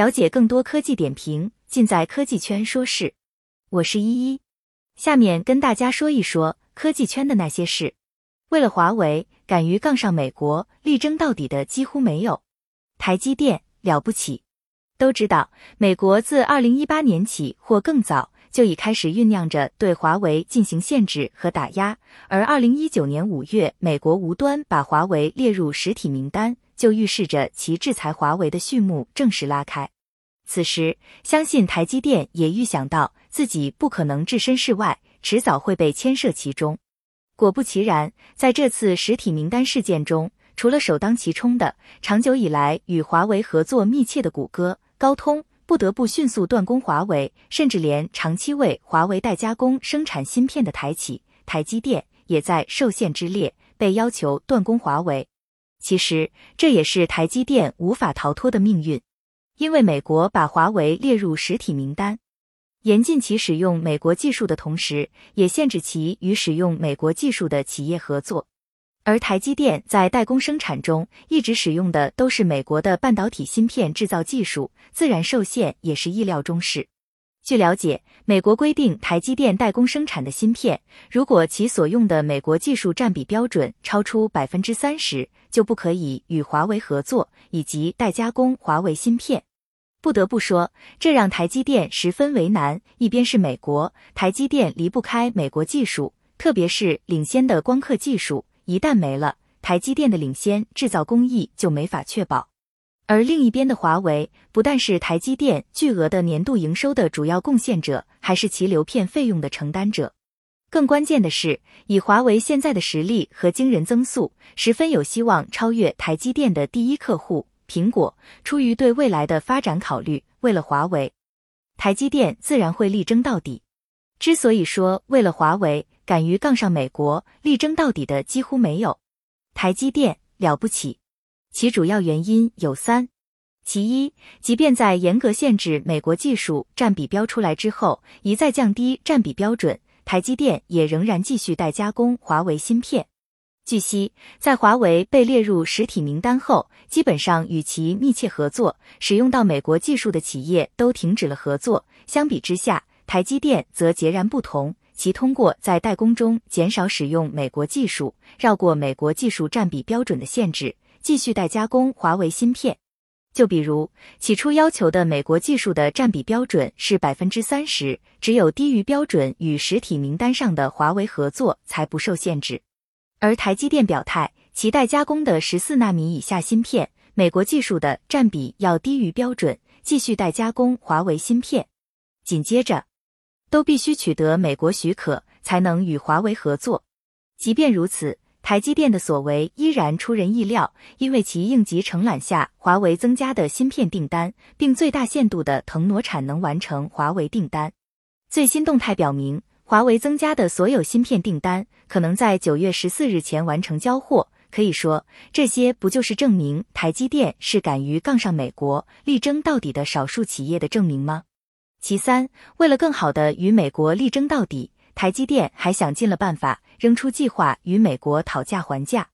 了解更多科技点评，尽在科技圈说事。我是依依，下面跟大家说一说科技圈的那些事。为了华为，敢于杠上美国，力争到底的几乎没有。台积电了不起。都知道，美国自二零一八年起或更早就已开始酝酿着对华为进行限制和打压，而二零一九年五月，美国无端把华为列入实体名单。就预示着其制裁华为的序幕正式拉开。此时，相信台积电也预想到自己不可能置身事外，迟早会被牵涉其中。果不其然，在这次实体名单事件中，除了首当其冲的长久以来与华为合作密切的谷歌、高通不得不迅速断供华为，甚至连长期为华为代加工生产芯片的台企台积电也在受限之列，被要求断供华为。其实这也是台积电无法逃脱的命运，因为美国把华为列入实体名单，严禁其使用美国技术的同时，也限制其与使用美国技术的企业合作。而台积电在代工生产中一直使用的都是美国的半导体芯片制造技术，自然受限也是意料中事。据了解，美国规定，台积电代工生产的芯片，如果其所用的美国技术占比标准超出百分之三十，就不可以与华为合作以及代加工华为芯片。不得不说，这让台积电十分为难。一边是美国，台积电离不开美国技术，特别是领先的光刻技术，一旦没了，台积电的领先制造工艺就没法确保。而另一边的华为，不但是台积电巨额的年度营收的主要贡献者，还是其流片费用的承担者。更关键的是，以华为现在的实力和惊人增速，十分有希望超越台积电的第一客户苹果。出于对未来的发展考虑，为了华为，台积电自然会力争到底。之所以说为了华为敢于杠上美国，力争到底的几乎没有，台积电了不起。其主要原因有三：其一，即便在严格限制美国技术占比标出来之后，一再降低占比标准，台积电也仍然继续代加工华为芯片。据悉，在华为被列入实体名单后，基本上与其密切合作、使用到美国技术的企业都停止了合作。相比之下，台积电则截然不同，其通过在代工中减少使用美国技术，绕过美国技术占比标准的限制。继续代加工华为芯片，就比如起初要求的美国技术的占比标准是百分之三十，只有低于标准与实体名单上的华为合作才不受限制。而台积电表态，其代加工的十四纳米以下芯片，美国技术的占比要低于标准，继续代加工华为芯片。紧接着，都必须取得美国许可才能与华为合作。即便如此。台积电的所为依然出人意料，因为其应急承揽下华为增加的芯片订单，并最大限度的腾挪产能完成华为订单。最新动态表明，华为增加的所有芯片订单可能在九月十四日前完成交货。可以说，这些不就是证明台积电是敢于杠上美国、力争到底的少数企业的证明吗？其三，为了更好的与美国力争到底。台积电还想尽了办法，扔出计划与美国讨价还价。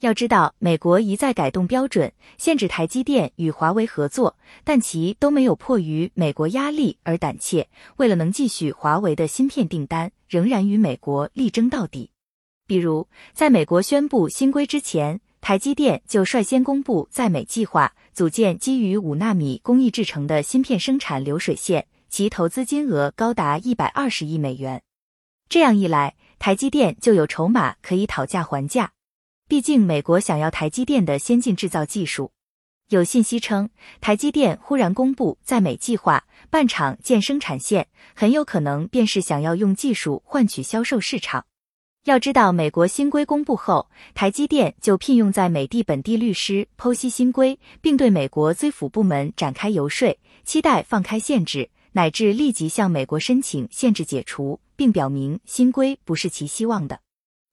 要知道，美国一再改动标准，限制台积电与华为合作，但其都没有迫于美国压力而胆怯。为了能继续华为的芯片订单，仍然与美国力争到底。比如，在美国宣布新规之前，台积电就率先公布在美计划组建基于五纳米工艺制成的芯片生产流水线，其投资金额高达一百二十亿美元。这样一来，台积电就有筹码可以讨价还价。毕竟，美国想要台积电的先进制造技术。有信息称，台积电忽然公布在美计划办厂建生产线，很有可能便是想要用技术换取销售市场。要知道，美国新规公布后，台积电就聘用在美的本地律师剖析新规，并对美国追府部门展开游说，期待放开限制。乃至立即向美国申请限制解除，并表明新规不是其希望的。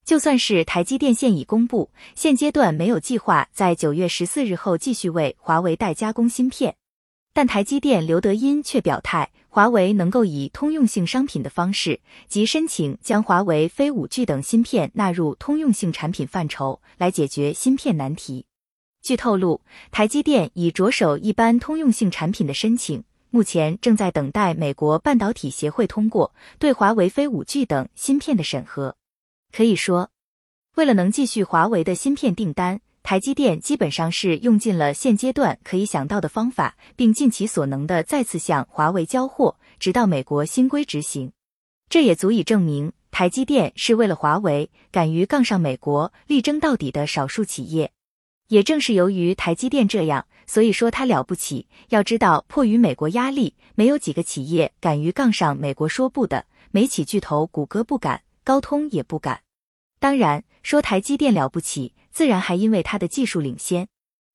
就算是台积电现已公布，现阶段没有计划在九月十四日后继续为华为代加工芯片，但台积电刘德音却表态，华为能够以通用性商品的方式，即申请将华为非五 G 等芯片纳入通用性产品范畴，来解决芯片难题。据透露，台积电已着手一般通用性产品的申请，目前正在等待美国半导体协会通过对华为非五 G 等芯片的审核。可以说，为了能继续华为的芯片订单，台积电基本上是用尽了现阶段可以想到的方法，并尽其所能的再次向华为交货，直到美国新规执行。这也足以证明，台积电是为了华为敢于杠上美国、力争到底的少数企业。也正是由于台积电这样，所以说它了不起。要知道，迫于美国压力，没有几个企业敢于杠上美国说不的。美企巨头谷歌不敢，高通也不敢。当然，说台积电了不起，自然还因为它的技术领先。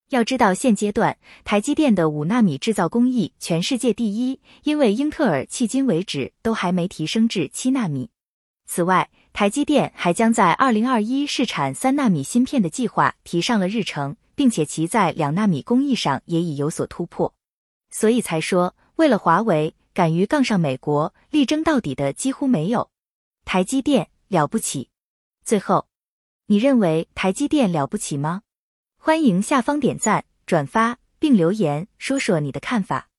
要知道，现阶段台积电的五纳米制造工艺全世界第一，因为英特尔迄今为止都还没提升至七纳米。此外，台积电还将在二零二一试产三纳米芯片的计划提上了日程，并且其在两纳米工艺上也已有所突破，所以才说为了华为敢于杠上美国，力争到底的几乎没有。台积电了不起。最后，你认为台积电了不起吗？欢迎下方点赞、转发并留言说说你的看法。